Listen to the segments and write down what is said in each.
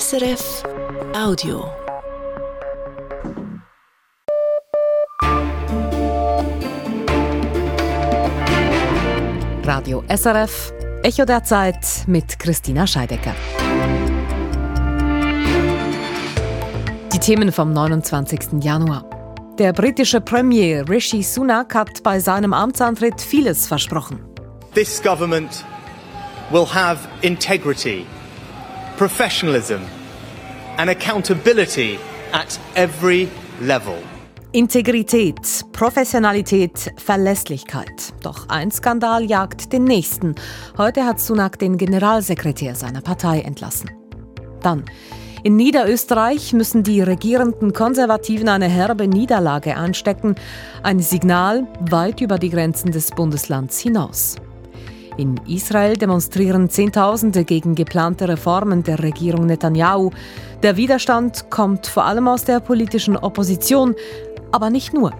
SRF Audio. Radio SRF, Echo der Zeit mit Christina Scheidecker. Die Themen vom 29. Januar. Der britische Premier Rishi Sunak hat bei seinem Amtsantritt vieles versprochen. This government will have integrity, professionalism and accountability at every level. Integrität, Professionalität, Verlässlichkeit. Doch ein Skandal jagt den nächsten. Heute hat Sunak den Generalsekretär seiner Partei entlassen. Dann. In Niederösterreich müssen die regierenden Konservativen eine herbe Niederlage einstecken. Ein Signal weit über die Grenzen des Bundeslands hinaus. In Israel demonstrieren Zehntausende gegen geplante Reformen der Regierung Netanyahu. Der Widerstand kommt vor allem aus der politischen Opposition, aber nicht nur.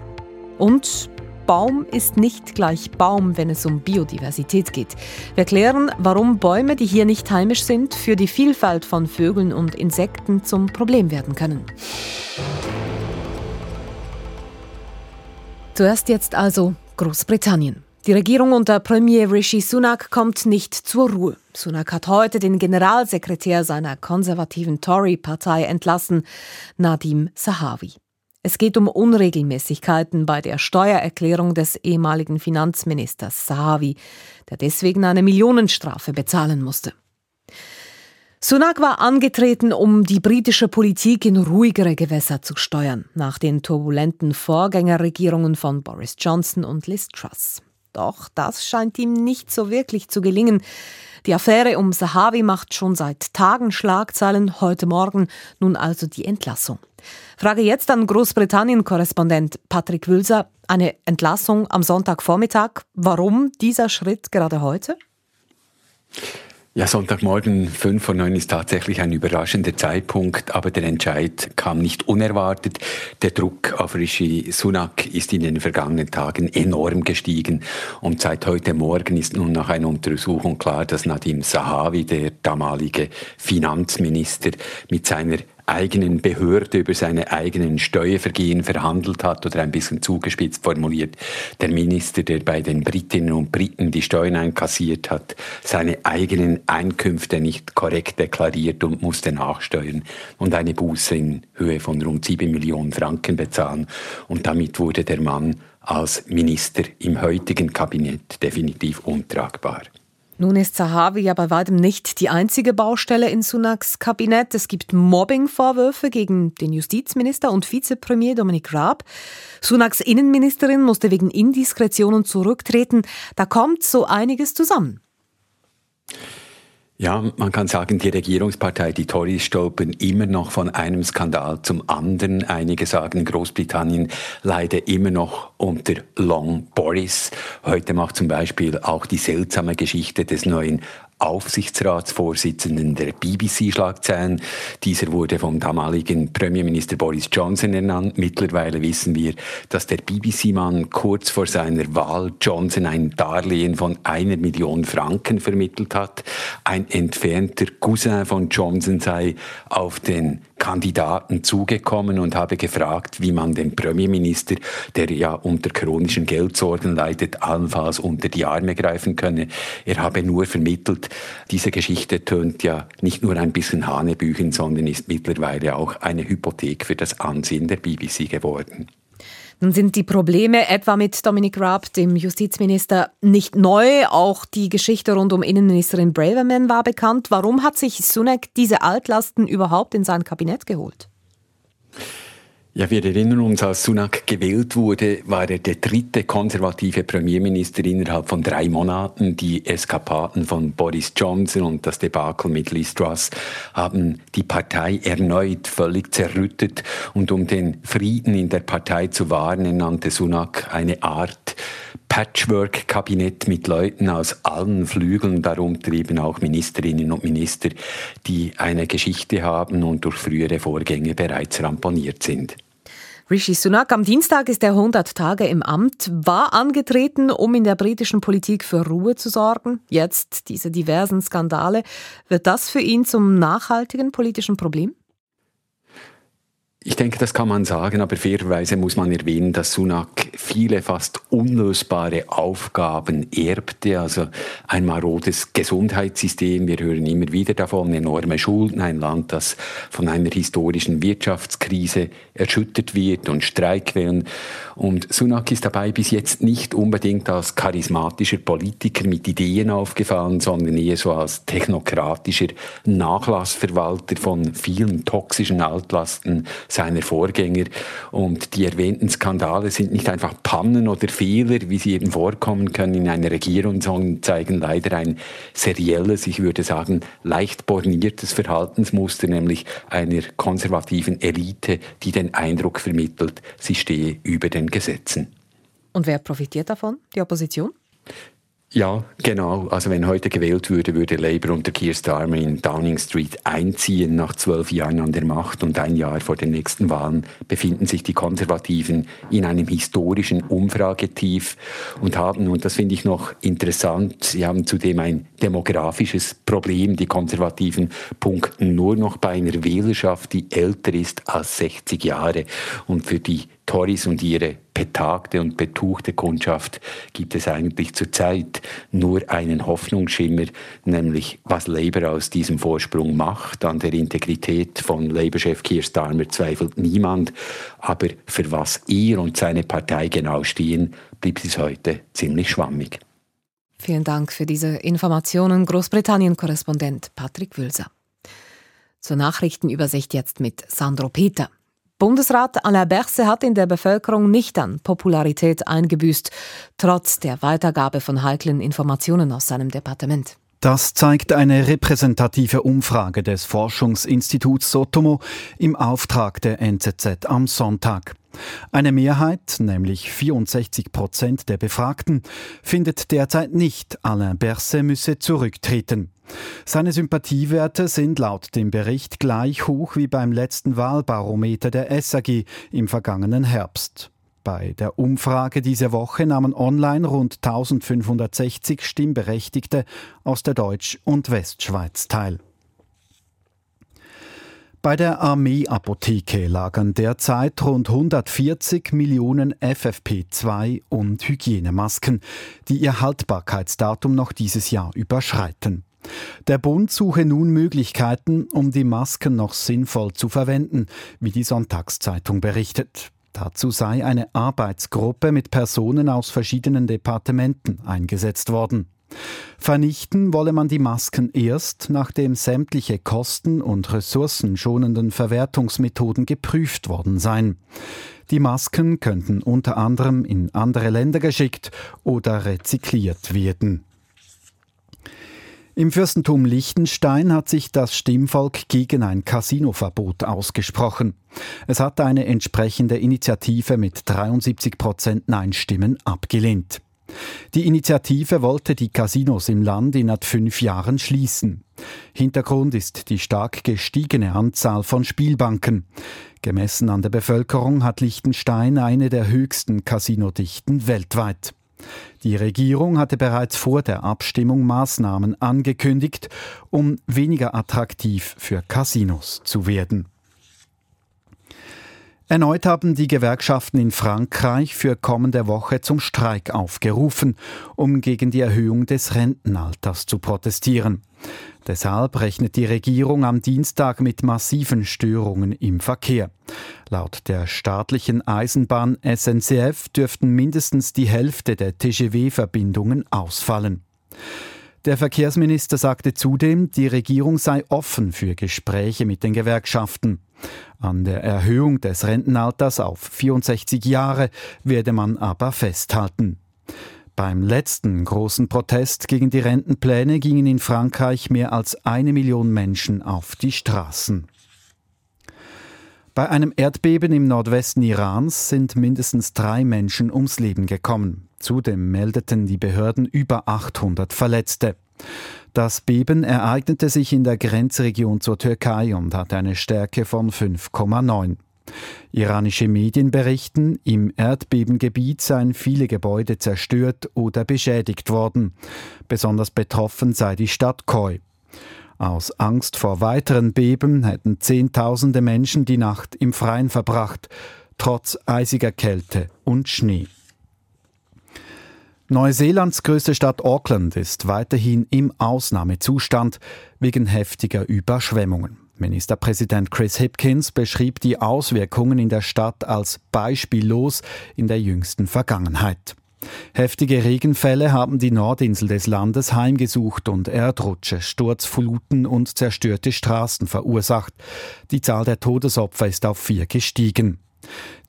Und Baum ist nicht gleich Baum, wenn es um Biodiversität geht. Wir erklären, warum Bäume, die hier nicht heimisch sind, für die Vielfalt von Vögeln und Insekten zum Problem werden können. Zuerst jetzt also Großbritannien. Die Regierung unter Premier Rishi Sunak kommt nicht zur Ruhe. Sunak hat heute den Generalsekretär seiner konservativen Tory-Partei entlassen, Nadim Sahawi. Es geht um Unregelmäßigkeiten bei der Steuererklärung des ehemaligen Finanzministers Sahawi, der deswegen eine Millionenstrafe bezahlen musste. Sunak war angetreten, um die britische Politik in ruhigere Gewässer zu steuern, nach den turbulenten Vorgängerregierungen von Boris Johnson und Liz Truss. Doch das scheint ihm nicht so wirklich zu gelingen. Die Affäre um Sahawi macht schon seit Tagen Schlagzeilen, heute Morgen nun also die Entlassung. Frage jetzt an Großbritannien-Korrespondent Patrick Wülser. Eine Entlassung am Sonntagvormittag. Warum dieser Schritt gerade heute? Ja, Sonntagmorgen 5 vor 9 ist tatsächlich ein überraschender Zeitpunkt, aber der Entscheid kam nicht unerwartet. Der Druck auf Rishi Sunak ist in den vergangenen Tagen enorm gestiegen und seit heute Morgen ist nun nach einer Untersuchung klar, dass Nadim Sahawi, der damalige Finanzminister, mit seiner eigenen Behörde über seine eigenen Steuervergehen verhandelt hat oder ein bisschen zugespitzt formuliert, der Minister, der bei den Britinnen und Briten die Steuern einkassiert hat, seine eigenen Einkünfte nicht korrekt deklariert und musste nachsteuern und eine Buße in Höhe von rund sieben Millionen Franken bezahlen. Und damit wurde der Mann als Minister im heutigen Kabinett definitiv untragbar. Nun ist Zahavi ja bei weitem nicht die einzige Baustelle in Sunaks Kabinett. Es gibt Mobbing-Vorwürfe gegen den Justizminister und Vizepremier Dominik Raab. Sunaks Innenministerin musste wegen Indiskretionen zurücktreten. Da kommt so einiges zusammen. Ja, man kann sagen, die Regierungspartei, die Tories, stolpern immer noch von einem Skandal zum anderen. Einige sagen, Großbritannien leide immer noch unter Long Boris. Heute macht zum Beispiel auch die seltsame Geschichte des neuen Aufsichtsratsvorsitzenden der BBC Schlagzeilen. Dieser wurde vom damaligen Premierminister Boris Johnson ernannt. Mittlerweile wissen wir, dass der BBC-Mann kurz vor seiner Wahl Johnson ein Darlehen von einer Million Franken vermittelt hat. Ein entfernter Cousin von Johnson sei auf den Kandidaten zugekommen und habe gefragt, wie man den Premierminister, der ja unter chronischen Geldsorgen leidet, allenfalls unter die Arme greifen könne. Er habe nur vermittelt, diese Geschichte tönt ja nicht nur ein bisschen Hanebüchen, sondern ist mittlerweile auch eine Hypothek für das Ansehen der BBC geworden. Nun sind die Probleme etwa mit Dominic Raab, dem Justizminister, nicht neu. Auch die Geschichte rund um Innenministerin Braverman war bekannt. Warum hat sich Sunak diese Altlasten überhaupt in sein Kabinett geholt? Ja, wir erinnern uns, als Sunak gewählt wurde, war er der dritte konservative Premierminister innerhalb von drei Monaten. Die Eskapaden von Boris Johnson und das Debakel mit Liz Truss haben die Partei erneut völlig zerrüttet. Und um den Frieden in der Partei zu wahren, nannte Sunak eine Art Patchwork-Kabinett mit Leuten aus allen Flügeln, darunter eben auch Ministerinnen und Minister, die eine Geschichte haben und durch frühere Vorgänge bereits ramponiert sind. Rishi Sunak am Dienstag ist er 100 Tage im Amt, war angetreten, um in der britischen Politik für Ruhe zu sorgen. Jetzt diese diversen Skandale. Wird das für ihn zum nachhaltigen politischen Problem? Ich denke, das kann man sagen, aber fairerweise muss man erwähnen, dass Sunak viele fast unlösbare Aufgaben erbte, also ein marodes Gesundheitssystem. Wir hören immer wieder davon, enorme Schulden, ein Land, das von einer historischen Wirtschaftskrise erschüttert wird und Streikwellen. Und Sunak ist dabei bis jetzt nicht unbedingt als charismatischer Politiker mit Ideen aufgefallen, sondern eher so als technokratischer Nachlassverwalter von vielen toxischen Altlasten seiner Vorgänger. Und die erwähnten Skandale sind nicht einfach Pannen oder Fehler, wie sie eben vorkommen können in einer Regierung, sondern zeigen leider ein serielles, ich würde sagen, leicht borniertes Verhaltensmuster, nämlich einer konservativen Elite, die den Eindruck vermittelt, sie stehe über den Gesetzen. Und wer profitiert davon? Die Opposition? Ja, genau. Also wenn heute gewählt würde, würde Labour unter Keir Starmer in Downing Street einziehen nach zwölf Jahren an der Macht und ein Jahr vor den nächsten Wahlen befinden sich die Konservativen in einem historischen Umfragetief und haben, und das finde ich noch interessant, sie haben zudem ein demografisches Problem. Die Konservativen punkten nur noch bei einer Wählerschaft, die älter ist als 60 Jahre und für die Tories und ihre betagte und betuchte Kundschaft gibt es eigentlich zurzeit nur einen Hoffnungsschimmer, nämlich was Labour aus diesem Vorsprung macht. An der Integrität von Labour-Chef Keir Starmer zweifelt niemand, aber für was er und seine Partei genau stehen, blieb bis heute ziemlich schwammig. Vielen Dank für diese Informationen, Großbritannien-Korrespondent Patrick Wülser. Zur Nachrichtenübersicht jetzt mit Sandro Peter. Bundesrat Alain Berset hat in der Bevölkerung nicht an Popularität eingebüßt, trotz der Weitergabe von heiklen Informationen aus seinem Departement. Das zeigt eine repräsentative Umfrage des Forschungsinstituts Sotomo im Auftrag der NZZ am Sonntag. Eine Mehrheit, nämlich 64 Prozent der Befragten, findet derzeit nicht, Alain Berset müsse zurücktreten. Seine Sympathiewerte sind laut dem Bericht gleich hoch wie beim letzten Wahlbarometer der SAG im vergangenen Herbst. Bei der Umfrage diese Woche nahmen online rund 1560 Stimmberechtigte aus der Deutsch- und Westschweiz teil. Bei der Armeeapotheke lagern derzeit rund 140 Millionen FFP2 und Hygienemasken, die ihr Haltbarkeitsdatum noch dieses Jahr überschreiten. Der Bund suche nun Möglichkeiten, um die Masken noch sinnvoll zu verwenden, wie die Sonntagszeitung berichtet. Dazu sei eine Arbeitsgruppe mit Personen aus verschiedenen Departementen eingesetzt worden. Vernichten wolle man die Masken erst, nachdem sämtliche kosten- und ressourcenschonenden Verwertungsmethoden geprüft worden seien. Die Masken könnten unter anderem in andere Länder geschickt oder rezykliert werden. Im Fürstentum Liechtenstein hat sich das Stimmvolk gegen ein Casinoverbot ausgesprochen. Es hat eine entsprechende Initiative mit 73 Prozent Nein-Stimmen abgelehnt. Die Initiative wollte die Casinos im Land innerhalb fünf Jahren schließen. Hintergrund ist die stark gestiegene Anzahl von Spielbanken. Gemessen an der Bevölkerung hat Liechtenstein eine der höchsten Casinodichten weltweit. Die Regierung hatte bereits vor der Abstimmung Maßnahmen angekündigt, um weniger attraktiv für Casinos zu werden. Erneut haben die Gewerkschaften in Frankreich für kommende Woche zum Streik aufgerufen, um gegen die Erhöhung des Rentenalters zu protestieren. Deshalb rechnet die Regierung am Dienstag mit massiven Störungen im Verkehr. Laut der staatlichen Eisenbahn SNCF dürften mindestens die Hälfte der TGW-Verbindungen ausfallen. Der Verkehrsminister sagte zudem, die Regierung sei offen für Gespräche mit den Gewerkschaften. An der Erhöhung des Rentenalters auf 64 Jahre werde man aber festhalten. Beim letzten großen Protest gegen die Rentenpläne gingen in Frankreich mehr als eine Million Menschen auf die Straßen. Bei einem Erdbeben im Nordwesten Irans sind mindestens drei Menschen ums Leben gekommen. Zudem meldeten die Behörden über 800 Verletzte. Das Beben ereignete sich in der Grenzregion zur Türkei und hatte eine Stärke von 5,9. Iranische Medien berichten, im Erdbebengebiet seien viele Gebäude zerstört oder beschädigt worden. Besonders betroffen sei die Stadt Koi. Aus Angst vor weiteren Beben hätten Zehntausende Menschen die Nacht im Freien verbracht, trotz eisiger Kälte und Schnee. Neuseelands größte Stadt Auckland ist weiterhin im Ausnahmezustand wegen heftiger Überschwemmungen. Ministerpräsident Chris Hipkins beschrieb die Auswirkungen in der Stadt als beispiellos in der jüngsten Vergangenheit. Heftige Regenfälle haben die Nordinsel des Landes heimgesucht und Erdrutsche, Sturzfluten und zerstörte Straßen verursacht. Die Zahl der Todesopfer ist auf vier gestiegen.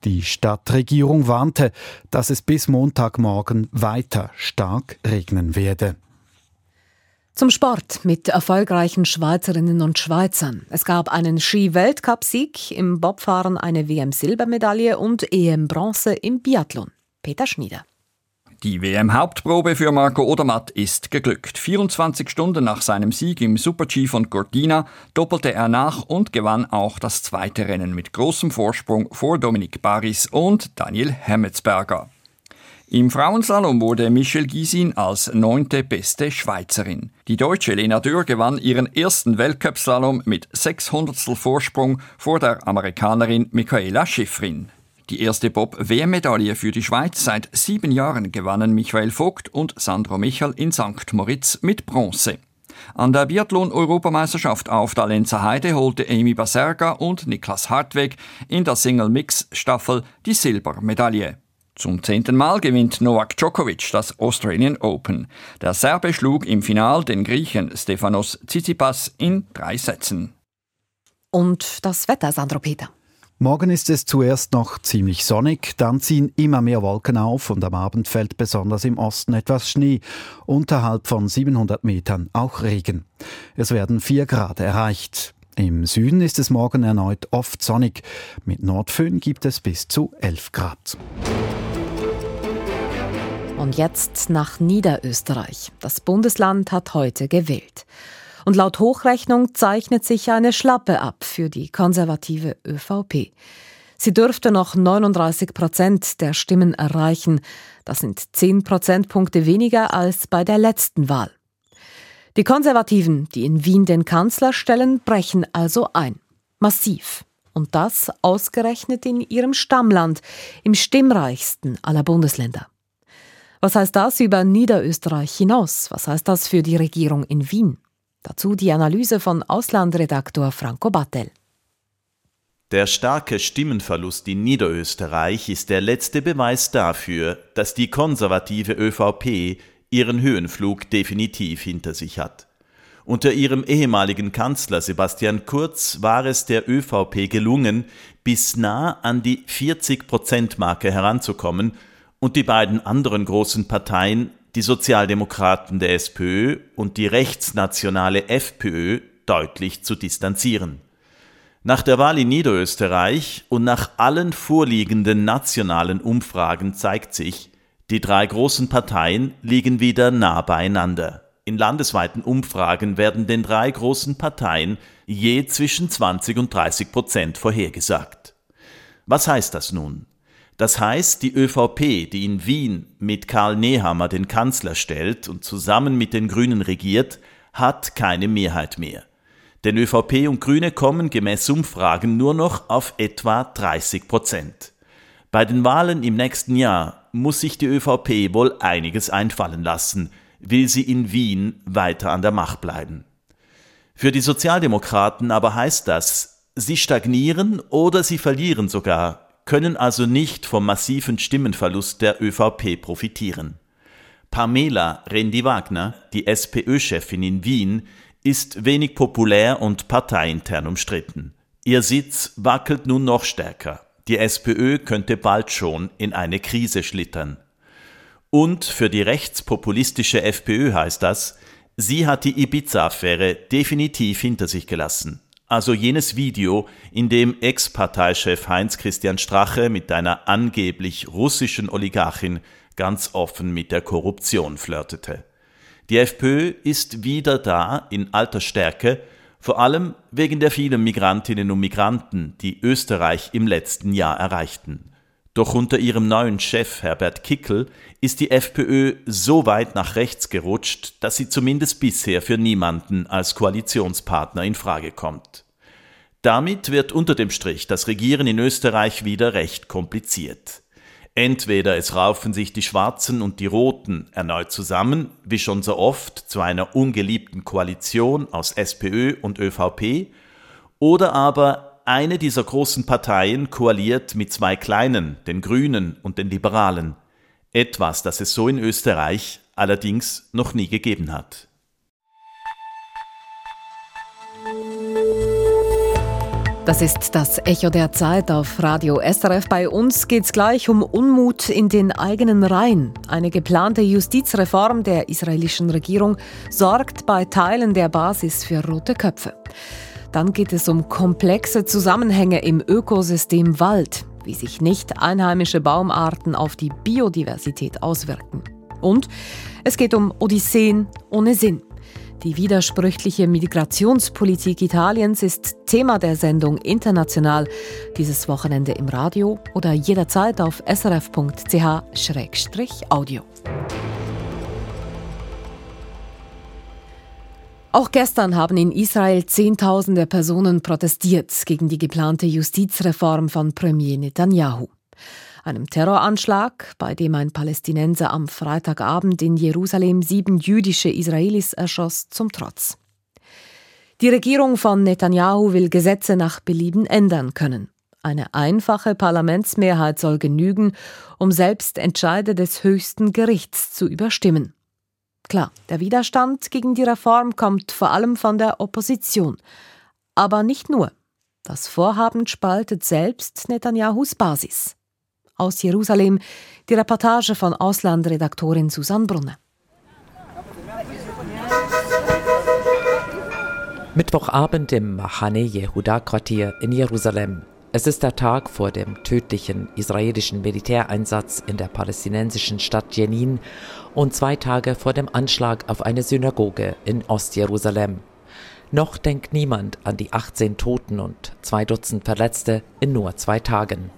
Die Stadtregierung warnte, dass es bis Montagmorgen weiter stark regnen werde. Zum Sport mit erfolgreichen Schweizerinnen und Schweizern. Es gab einen Ski-Weltcup-Sieg, im Bobfahren eine WM-Silbermedaille und EM-Bronze im Biathlon. Peter Schnieder. Die WM-Hauptprobe für Marco Odermatt ist geglückt. 24 Stunden nach seinem Sieg im Super-G von Cortina doppelte er nach und gewann auch das zweite Rennen mit großem Vorsprung vor Dominik Baris und Daniel Hemmetsberger. Im Frauenslalom wurde Michelle Gysin als neunte beste Schweizerin. Die deutsche Lena Dürr gewann ihren ersten Weltcup-Slalom mit 600 Vorsprung vor der Amerikanerin Michaela Schifrin. Die erste Bob-WM-Medaille für die Schweiz seit sieben Jahren gewannen Michael Vogt und Sandro Michel in St. Moritz mit Bronze. An der Biathlon-Europameisterschaft auf der Lenzer Heide holte Amy Baserga und Niklas Hartweg in der Single-Mix-Staffel die Silbermedaille. Zum zehnten Mal gewinnt Novak Djokovic das Australian Open. Der Serbe schlug im Final den Griechen Stefanos Tsitsipas in drei Sätzen. Und das Wetter, Sandro Peter. Morgen ist es zuerst noch ziemlich sonnig, dann ziehen immer mehr Wolken auf und am Abend fällt besonders im Osten etwas Schnee, unterhalb von 700 Metern auch Regen. Es werden 4 Grad erreicht. Im Süden ist es morgen erneut oft sonnig. Mit Nordföhn gibt es bis zu 11 Grad. Und jetzt nach Niederösterreich. Das Bundesland hat heute gewählt. Und laut Hochrechnung zeichnet sich eine Schlappe ab für die konservative ÖVP. Sie dürfte noch 39 Prozent der Stimmen erreichen. Das sind 10 Prozentpunkte weniger als bei der letzten Wahl. Die Konservativen, die in Wien den Kanzler stellen, brechen also ein. Massiv. Und das ausgerechnet in ihrem Stammland, im stimmreichsten aller Bundesländer. Was heißt das über Niederösterreich hinaus? Was heißt das für die Regierung in Wien? Dazu die Analyse von Auslandredaktor Franco Battel. Der starke Stimmenverlust in Niederösterreich ist der letzte Beweis dafür, dass die konservative ÖVP ihren Höhenflug definitiv hinter sich hat. Unter ihrem ehemaligen Kanzler Sebastian Kurz war es der ÖVP gelungen, bis nah an die 40-Prozent-Marke heranzukommen und die beiden anderen großen Parteien die Sozialdemokraten der SPÖ und die rechtsnationale FPÖ deutlich zu distanzieren. Nach der Wahl in Niederösterreich und nach allen vorliegenden nationalen Umfragen zeigt sich, die drei großen Parteien liegen wieder nah beieinander. In landesweiten Umfragen werden den drei großen Parteien je zwischen 20 und 30 Prozent vorhergesagt. Was heißt das nun? Das heißt, die ÖVP, die in Wien mit Karl Nehammer den Kanzler stellt und zusammen mit den Grünen regiert, hat keine Mehrheit mehr. Denn ÖVP und Grüne kommen gemäß Umfragen nur noch auf etwa 30 Prozent. Bei den Wahlen im nächsten Jahr muss sich die ÖVP wohl einiges einfallen lassen, will sie in Wien weiter an der Macht bleiben. Für die Sozialdemokraten aber heißt das, sie stagnieren oder sie verlieren sogar können also nicht vom massiven Stimmenverlust der ÖVP profitieren. Pamela Rendi-Wagner, die SPÖ-Chefin in Wien, ist wenig populär und parteiintern umstritten. Ihr Sitz wackelt nun noch stärker. Die SPÖ könnte bald schon in eine Krise schlittern. Und für die rechtspopulistische FPÖ heißt das, sie hat die Ibiza-Affäre definitiv hinter sich gelassen also jenes Video, in dem Ex-Parteichef Heinz-Christian Strache mit einer angeblich russischen Oligarchin ganz offen mit der Korruption flirtete. Die FPÖ ist wieder da in alter Stärke, Vor allem wegen der vielen Migrantinnen und Migranten, die Österreich im letzten Jahr erreichten. Doch unter ihrem neuen Chef Herbert Kickel ist die FPÖ so weit nach rechts gerutscht, dass sie zumindest bisher für niemanden als Koalitionspartner in Frage kommt. Damit wird unter dem Strich das Regieren in Österreich wieder recht kompliziert. Entweder es raufen sich die Schwarzen und die Roten erneut zusammen, wie schon so oft, zu einer ungeliebten Koalition aus SPÖ und ÖVP, oder aber eine dieser großen Parteien koaliert mit zwei kleinen, den Grünen und den Liberalen. Etwas, das es so in Österreich allerdings noch nie gegeben hat. Das ist das Echo der Zeit auf Radio SRF. Bei uns geht es gleich um Unmut in den eigenen Reihen. Eine geplante Justizreform der israelischen Regierung sorgt bei Teilen der Basis für rote Köpfe. Dann geht es um komplexe Zusammenhänge im Ökosystem Wald, wie sich nicht einheimische Baumarten auf die Biodiversität auswirken. Und es geht um Odysseen ohne Sinn. Die widersprüchliche Migrationspolitik Italiens ist Thema der Sendung International dieses Wochenende im Radio oder jederzeit auf srf.ch-audio. Auch gestern haben in Israel Zehntausende Personen protestiert gegen die geplante Justizreform von Premier Netanyahu einem Terroranschlag, bei dem ein Palästinenser am Freitagabend in Jerusalem sieben jüdische Israelis erschoss, zum Trotz. Die Regierung von Netanyahu will Gesetze nach Belieben ändern können. Eine einfache Parlamentsmehrheit soll genügen, um selbst Entscheide des höchsten Gerichts zu überstimmen. Klar, der Widerstand gegen die Reform kommt vor allem von der Opposition. Aber nicht nur. Das Vorhaben spaltet selbst Netanyahus Basis. Aus Jerusalem die Reportage von Auslandredaktorin Susanne Brunner. Mittwochabend im Mahane Yehuda Quartier in Jerusalem. Es ist der Tag vor dem tödlichen israelischen Militäreinsatz in der palästinensischen Stadt Jenin und zwei Tage vor dem Anschlag auf eine Synagoge in Ostjerusalem. Noch denkt niemand an die 18 Toten und zwei Dutzend Verletzte in nur zwei Tagen.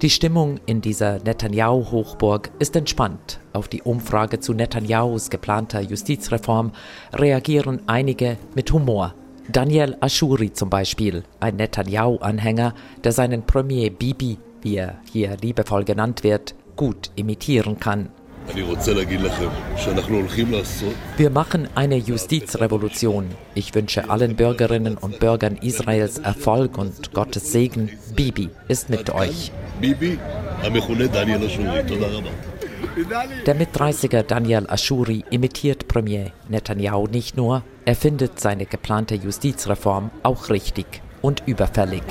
Die Stimmung in dieser Netanyahu-Hochburg ist entspannt. Auf die Umfrage zu Netanyahus geplanter Justizreform reagieren einige mit Humor. Daniel Ashuri zum Beispiel, ein Netanyahu-Anhänger, der seinen Premier Bibi, wie er hier liebevoll genannt wird, gut imitieren kann. Wir machen eine Justizrevolution. Ich wünsche allen Bürgerinnen und Bürgern Israels Erfolg und Gottes Segen. Bibi ist mit euch. Der Mit-30er Daniel Ashuri imitiert Premier Netanyahu nicht nur, er findet seine geplante Justizreform auch richtig und überfällig.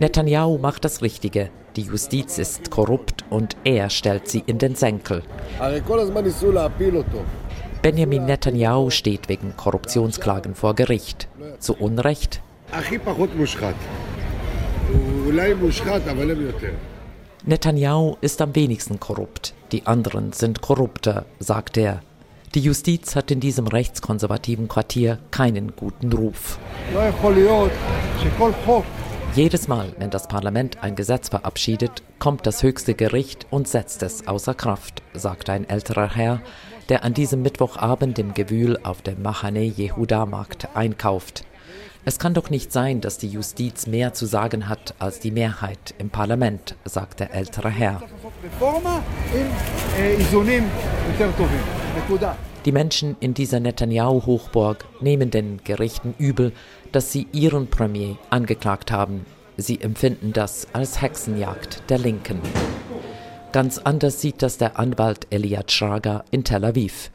Netanyahu macht das Richtige. Die Justiz ist korrupt und er stellt sie in den Senkel. Benjamin Netanyahu steht wegen Korruptionsklagen vor Gericht. Zu Unrecht? Netanyahu ist am wenigsten korrupt. Die anderen sind korrupter, sagt er. Die Justiz hat in diesem rechtskonservativen Quartier keinen guten Ruf. Jedes Mal, wenn das Parlament ein Gesetz verabschiedet, kommt das höchste Gericht und setzt es außer Kraft, sagt ein älterer Herr, der an diesem Mittwochabend im Gewühl auf dem Machane Yehuda Markt einkauft. Es kann doch nicht sein, dass die Justiz mehr zu sagen hat als die Mehrheit im Parlament, sagt der ältere Herr. Die Menschen in dieser Netanyahu-Hochburg nehmen den Gerichten übel, dass sie ihren Premier angeklagt haben. Sie empfinden das als Hexenjagd der Linken. Ganz anders sieht das der Anwalt Eliad Schrager in Tel Aviv.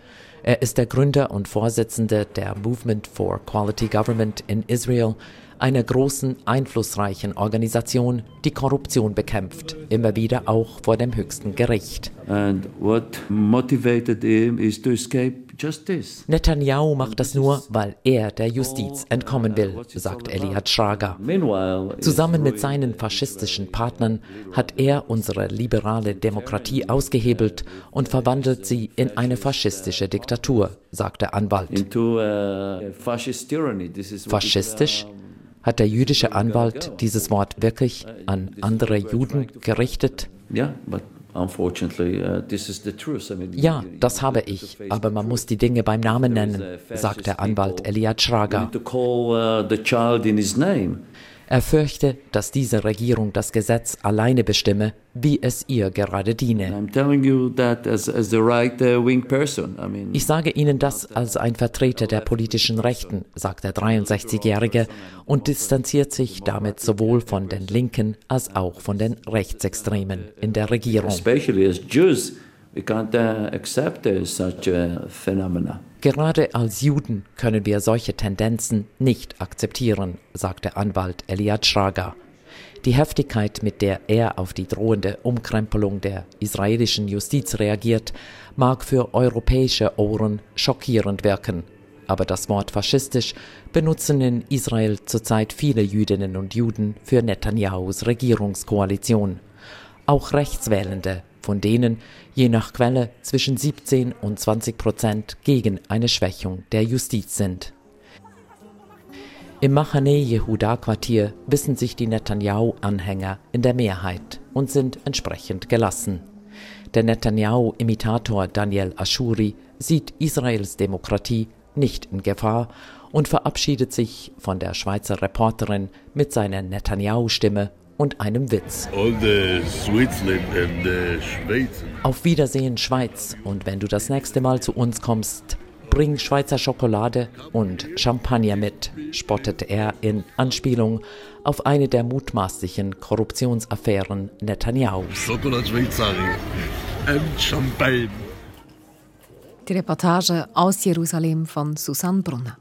Er ist der Gründer und Vorsitzende der Movement for Quality Government in Israel, einer großen, einflussreichen Organisation, die Korruption bekämpft, immer wieder auch vor dem höchsten Gericht. And what motivated him is to escape Netanyahu macht das nur, weil er der Justiz entkommen will, sagt Eliad Schrager. Zusammen mit seinen faschistischen Partnern hat er unsere liberale Demokratie ausgehebelt und verwandelt sie in eine faschistische Diktatur, sagt der Anwalt. Faschistisch? Hat der jüdische Anwalt dieses Wort wirklich an andere Juden gerichtet? Ja, ja, das habe ich, aber man muss die Dinge beim Namen nennen, sagt der Anwalt Eliad Schrager. Er fürchte, dass diese Regierung das Gesetz alleine bestimme, wie es ihr gerade diene. Uh, ich sage Ihnen das als ein Vertreter der politischen Rechten, sagt der 63-Jährige und distanziert sich damit sowohl von den Linken als auch von den Rechtsextremen in der Regierung. Especially as Jews, we can't uh, accept such a phenomena. Gerade als Juden können wir solche Tendenzen nicht akzeptieren, sagte Anwalt Eliad Schrager. Die Heftigkeit, mit der er auf die drohende Umkrempelung der israelischen Justiz reagiert, mag für europäische Ohren schockierend wirken. Aber das Wort faschistisch benutzen in Israel zurzeit viele Jüdinnen und Juden für Netanyahus Regierungskoalition. Auch Rechtswählende von denen je nach Quelle zwischen 17 und 20 Prozent gegen eine Schwächung der Justiz sind. Im Machane Yehuda Quartier wissen sich die Netanyahu-Anhänger in der Mehrheit und sind entsprechend gelassen. Der Netanyahu-Imitator Daniel Ashuri sieht Israels Demokratie nicht in Gefahr und verabschiedet sich von der Schweizer Reporterin mit seiner Netanyahu-Stimme und einem Witz. Auf Wiedersehen Schweiz und wenn du das nächste Mal zu uns kommst, bring Schweizer Schokolade und Champagner mit, spottete er in Anspielung auf eine der mutmaßlichen Korruptionsaffären Netanyahus. Die Reportage aus Jerusalem von Susanne Brunner.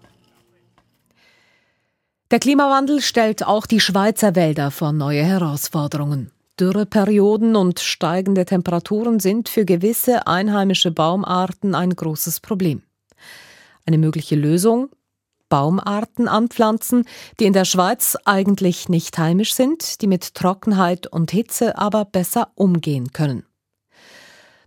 Der Klimawandel stellt auch die Schweizer Wälder vor neue Herausforderungen. Dürreperioden und steigende Temperaturen sind für gewisse einheimische Baumarten ein großes Problem. Eine mögliche Lösung? Baumarten anpflanzen, die in der Schweiz eigentlich nicht heimisch sind, die mit Trockenheit und Hitze aber besser umgehen können.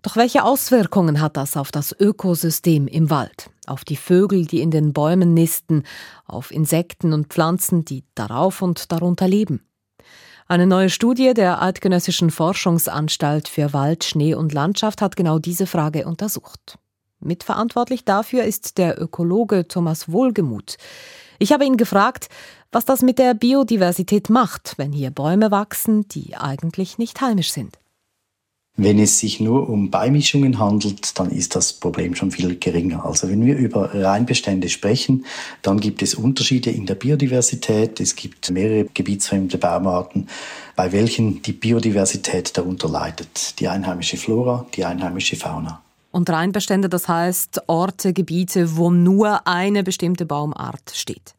Doch welche Auswirkungen hat das auf das Ökosystem im Wald, auf die Vögel, die in den Bäumen nisten, auf Insekten und Pflanzen, die darauf und darunter leben? Eine neue Studie der Eidgenössischen Forschungsanstalt für Wald, Schnee und Landschaft hat genau diese Frage untersucht. Mitverantwortlich dafür ist der Ökologe Thomas Wohlgemuth. Ich habe ihn gefragt, was das mit der Biodiversität macht, wenn hier Bäume wachsen, die eigentlich nicht heimisch sind. Wenn es sich nur um Beimischungen handelt, dann ist das Problem schon viel geringer. Also wenn wir über Reinbestände sprechen, dann gibt es Unterschiede in der Biodiversität. Es gibt mehrere gebietsfremde Baumarten, bei welchen die Biodiversität darunter leidet. Die einheimische Flora, die einheimische Fauna. Und Reinbestände, das heißt Orte, Gebiete, wo nur eine bestimmte Baumart steht.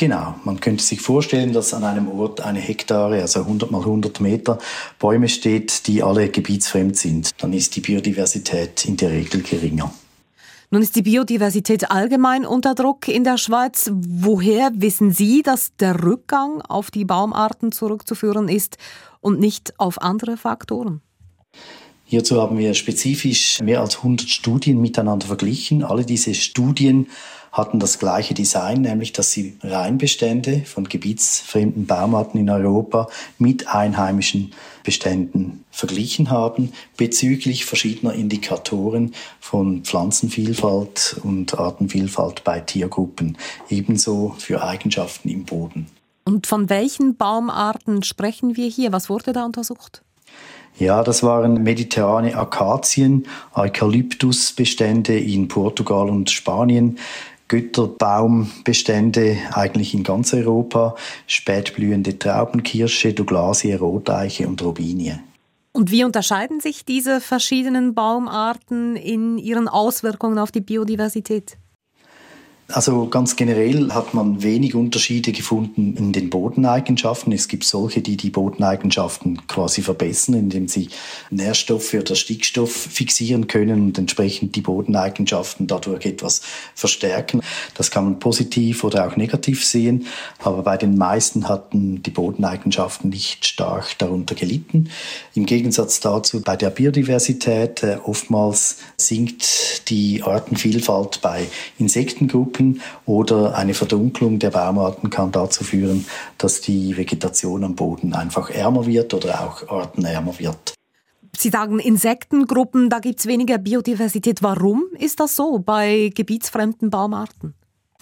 Genau, man könnte sich vorstellen, dass an einem Ort eine Hektare, also 100 mal 100 Meter Bäume steht, die alle gebietsfremd sind. Dann ist die Biodiversität in der Regel geringer. Nun ist die Biodiversität allgemein unter Druck in der Schweiz. Woher wissen Sie, dass der Rückgang auf die Baumarten zurückzuführen ist und nicht auf andere Faktoren? Hierzu haben wir spezifisch mehr als 100 Studien miteinander verglichen. Alle diese Studien hatten das gleiche Design, nämlich dass sie Reinbestände von gebietsfremden Baumarten in Europa mit einheimischen Beständen verglichen haben bezüglich verschiedener Indikatoren von Pflanzenvielfalt und Artenvielfalt bei Tiergruppen, ebenso für Eigenschaften im Boden. Und von welchen Baumarten sprechen wir hier? Was wurde da untersucht? Ja, das waren mediterrane Akazien, Eukalyptusbestände in Portugal und Spanien, Götterbaumbestände eigentlich in ganz Europa, spätblühende Traubenkirsche, Douglasie, Roteiche und Robinie. Und wie unterscheiden sich diese verschiedenen Baumarten in ihren Auswirkungen auf die Biodiversität? Also ganz generell hat man wenig Unterschiede gefunden in den Bodeneigenschaften. Es gibt solche, die die Bodeneigenschaften quasi verbessern, indem sie Nährstoffe oder Stickstoff fixieren können und entsprechend die Bodeneigenschaften dadurch etwas verstärken. Das kann man positiv oder auch negativ sehen, aber bei den meisten hatten die Bodeneigenschaften nicht stark darunter gelitten. Im Gegensatz dazu bei der Biodiversität äh, oftmals sinkt die Artenvielfalt bei Insektengruppen Rücken oder eine Verdunklung der Baumarten kann dazu führen, dass die Vegetation am Boden einfach ärmer wird oder auch artenärmer wird. Sie sagen Insektengruppen, da gibt es weniger Biodiversität. Warum ist das so bei gebietsfremden Baumarten?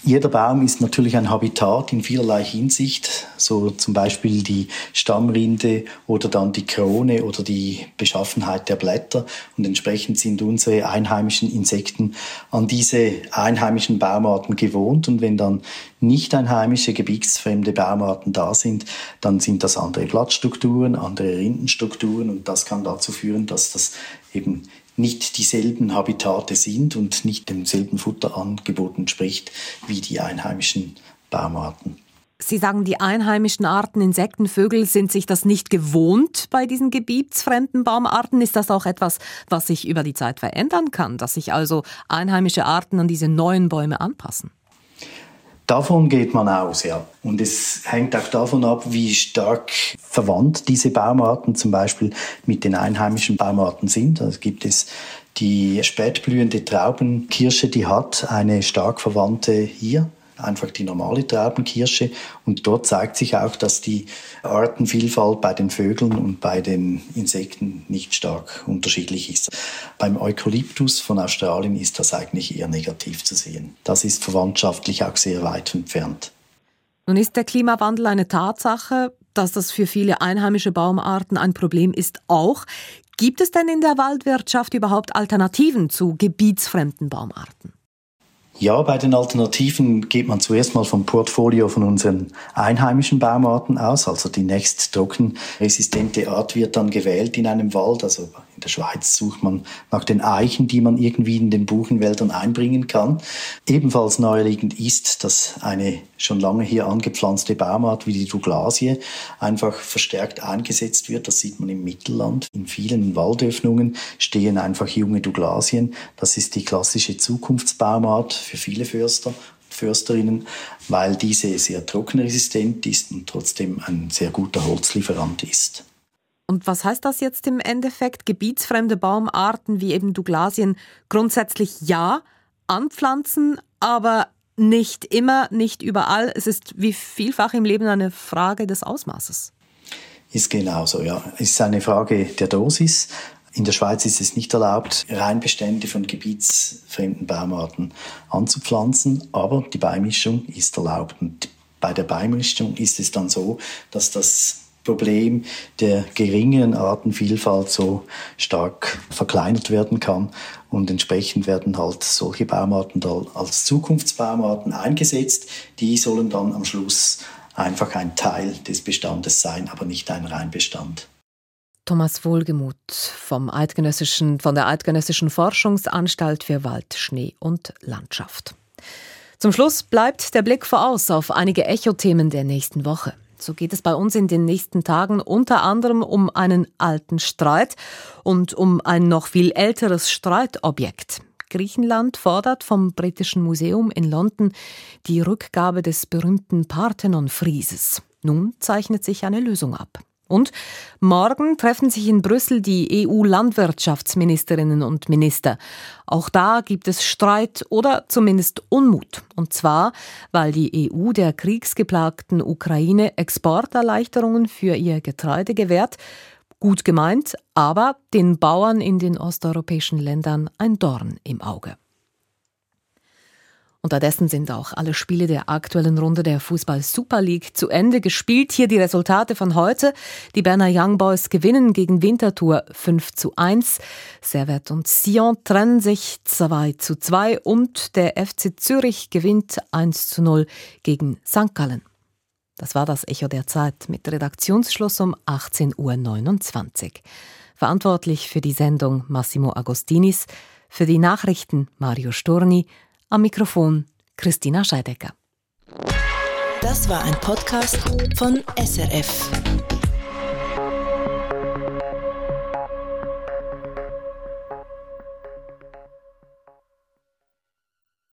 Jeder Baum ist natürlich ein Habitat in vielerlei Hinsicht, so zum Beispiel die Stammrinde oder dann die Krone oder die Beschaffenheit der Blätter. Und entsprechend sind unsere einheimischen Insekten an diese einheimischen Baumarten gewohnt. Und wenn dann nicht einheimische, gebietsfremde Baumarten da sind, dann sind das andere Blattstrukturen, andere Rindenstrukturen. Und das kann dazu führen, dass das eben nicht dieselben Habitate sind und nicht demselben Futterangebot entspricht wie die einheimischen Baumarten. Sie sagen, die einheimischen Arten Insekten, Vögel sind sich das nicht gewohnt bei diesen gebietsfremden Baumarten. Ist das auch etwas, was sich über die Zeit verändern kann, dass sich also einheimische Arten an diese neuen Bäume anpassen? Davon geht man aus, ja. Und es hängt auch davon ab, wie stark verwandt diese Baumarten zum Beispiel mit den einheimischen Baumarten sind. Also gibt es die spätblühende Traubenkirsche, die hat eine stark verwandte hier einfach die normale Traubenkirsche. Und dort zeigt sich auch, dass die Artenvielfalt bei den Vögeln und bei den Insekten nicht stark unterschiedlich ist. Beim Eukalyptus von Australien ist das eigentlich eher negativ zu sehen. Das ist verwandtschaftlich auch sehr weit entfernt. Nun ist der Klimawandel eine Tatsache, dass das für viele einheimische Baumarten ein Problem ist auch. Gibt es denn in der Waldwirtschaft überhaupt Alternativen zu gebietsfremden Baumarten? Ja, bei den Alternativen geht man zuerst mal vom Portfolio von unseren einheimischen Baumarten aus. Also die nächst trockenresistente Art wird dann gewählt in einem Wald. Also in der Schweiz sucht man nach den Eichen, die man irgendwie in den Buchenwäldern einbringen kann. Ebenfalls naheliegend ist, dass eine schon lange hier angepflanzte Baumart wie die Douglasie einfach verstärkt eingesetzt wird. Das sieht man im Mittelland. In vielen Waldöffnungen stehen einfach junge Douglasien. Das ist die klassische Zukunftsbaumart für viele Förster. Försterinnen, weil diese sehr trockenresistent ist und trotzdem ein sehr guter Holzlieferant ist. Und was heißt das jetzt im Endeffekt? Gebietsfremde Baumarten wie eben Douglasien grundsätzlich ja anpflanzen, aber nicht immer, nicht überall. Es ist wie vielfach im Leben eine Frage des Ausmaßes. Ist genauso, ja. Es ist eine Frage der Dosis. In der Schweiz ist es nicht erlaubt, Reinbestände von gebietsfremden Baumarten anzupflanzen, aber die Beimischung ist erlaubt. Und bei der Beimischung ist es dann so, dass das Problem der geringeren Artenvielfalt so stark verkleinert werden kann. Und entsprechend werden halt solche Baumarten da als Zukunftsbaumarten eingesetzt. Die sollen dann am Schluss einfach ein Teil des Bestandes sein, aber nicht ein Reinbestand. Thomas Wohlgemuth vom Eidgenössischen, von der Eidgenössischen Forschungsanstalt für Wald, Schnee und Landschaft. Zum Schluss bleibt der Blick voraus auf einige Echo-Themen der nächsten Woche. So geht es bei uns in den nächsten Tagen unter anderem um einen alten Streit und um ein noch viel älteres Streitobjekt. Griechenland fordert vom Britischen Museum in London die Rückgabe des berühmten Parthenon-Frieses. Nun zeichnet sich eine Lösung ab. Und morgen treffen sich in Brüssel die EU-Landwirtschaftsministerinnen und Minister. Auch da gibt es Streit oder zumindest Unmut. Und zwar, weil die EU der kriegsgeplagten Ukraine Exporterleichterungen für ihr Getreide gewährt. Gut gemeint, aber den Bauern in den osteuropäischen Ländern ein Dorn im Auge. Unterdessen sind auch alle Spiele der aktuellen Runde der Fußball Super League zu Ende gespielt. Hier die Resultate von heute. Die Berner Young Boys gewinnen gegen Winterthur 5 zu 1. Servet und Sion trennen sich 2 zu 2 und der FC Zürich gewinnt 1 zu 0 gegen St. Gallen. Das war das Echo der Zeit mit Redaktionsschluss um 18.29 Uhr. Verantwortlich für die Sendung Massimo Agostinis, für die Nachrichten Mario Storni, am Mikrofon Christina Scheidecker. Das war ein Podcast von SRF.